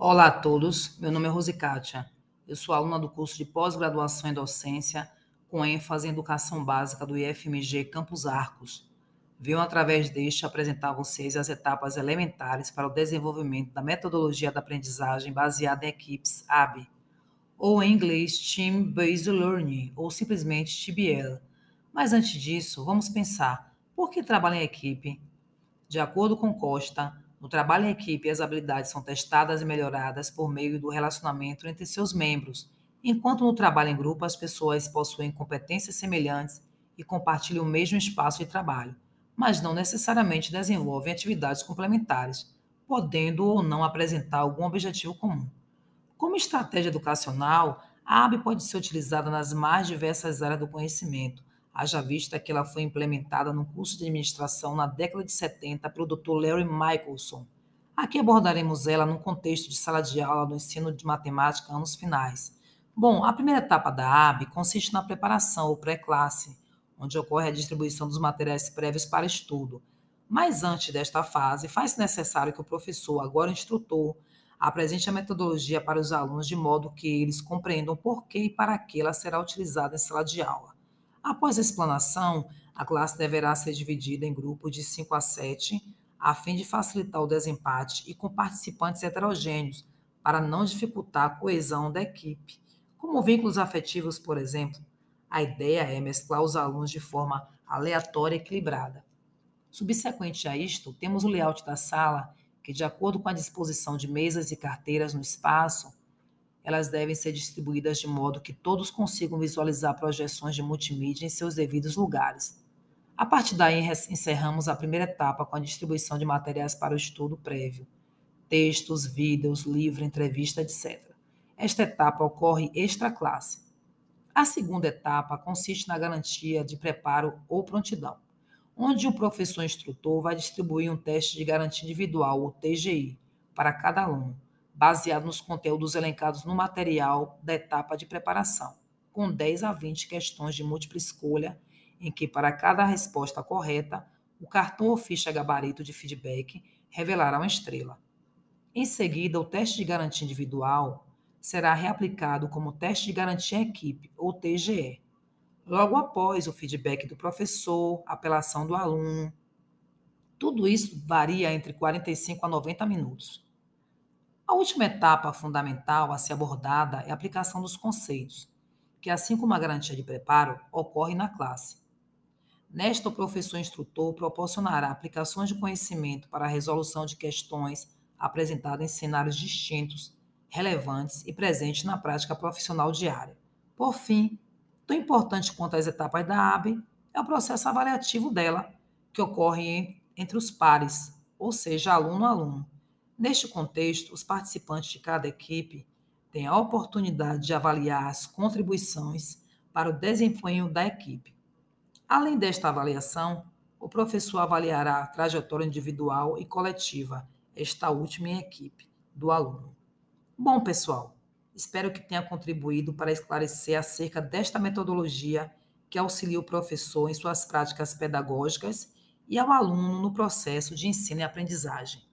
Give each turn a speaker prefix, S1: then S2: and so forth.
S1: Olá a todos, meu nome é Rose Kátia. Eu sou aluna do curso de pós-graduação em docência com ênfase em educação básica do IFMG Campos Arcos. Venho através deste apresentar a vocês as etapas elementares para o desenvolvimento da metodologia da aprendizagem baseada em equipes AB, ou em inglês Team Based Learning, ou simplesmente TBL. Mas antes disso, vamos pensar, por que trabalho em equipe? De acordo com Costa, no trabalho em equipe, as habilidades são testadas e melhoradas por meio do relacionamento entre seus membros, enquanto no trabalho em grupo as pessoas possuem competências semelhantes e compartilham o mesmo espaço de trabalho, mas não necessariamente desenvolvem atividades complementares, podendo ou não apresentar algum objetivo comum. Como estratégia educacional, a AB pode ser utilizada nas mais diversas áreas do conhecimento, haja vista que ela foi implementada no curso de administração na década de 70 pelo Dr. Larry Michelson. Aqui abordaremos ela no contexto de sala de aula do ensino de matemática anos finais. Bom, a primeira etapa da AB consiste na preparação ou pré-classe, onde ocorre a distribuição dos materiais prévios para estudo. Mas antes desta fase, faz necessário que o professor, agora instrutor, apresente a metodologia para os alunos de modo que eles compreendam por que e para que ela será utilizada em sala de aula. Após a explanação, a classe deverá ser dividida em grupos de 5 a 7, a fim de facilitar o desempate e com participantes heterogêneos, para não dificultar a coesão da equipe. Como vínculos afetivos, por exemplo, a ideia é mesclar os alunos de forma aleatória e equilibrada. Subsequente a isto, temos o layout da sala, que, de acordo com a disposição de mesas e carteiras no espaço, elas devem ser distribuídas de modo que todos consigam visualizar projeções de multimídia em seus devidos lugares. A partir daí, encerramos a primeira etapa com a distribuição de materiais para o estudo prévio, textos, vídeos, livro, entrevista, etc. Esta etapa ocorre extra-classe. A segunda etapa consiste na garantia de preparo ou prontidão, onde o professor instrutor vai distribuir um teste de garantia individual, ou TGI, para cada aluno baseado nos conteúdos elencados no material da etapa de preparação, com 10 a 20 questões de múltipla escolha, em que, para cada resposta correta, o cartão ou ficha gabarito de feedback revelará uma estrela. Em seguida, o teste de garantia individual será reaplicado como teste de garantia equipe, ou TGE, logo após o feedback do professor, apelação do aluno. Tudo isso varia entre 45 a 90 minutos. A última etapa fundamental a ser abordada é a aplicação dos conceitos, que, assim como a garantia de preparo, ocorre na classe. Nesta, o professor instrutor proporcionará aplicações de conhecimento para a resolução de questões apresentadas em cenários distintos, relevantes e presentes na prática profissional diária. Por fim, tão importante quanto as etapas da AB é o processo avaliativo dela, que ocorre entre os pares, ou seja, aluno-aluno Neste contexto, os participantes de cada equipe têm a oportunidade de avaliar as contribuições para o desempenho da equipe. Além desta avaliação, o professor avaliará a trajetória individual e coletiva, esta última em equipe, do aluno. Bom, pessoal, espero que tenha contribuído para esclarecer acerca desta metodologia que auxilia o professor em suas práticas pedagógicas e ao aluno no processo de ensino e aprendizagem.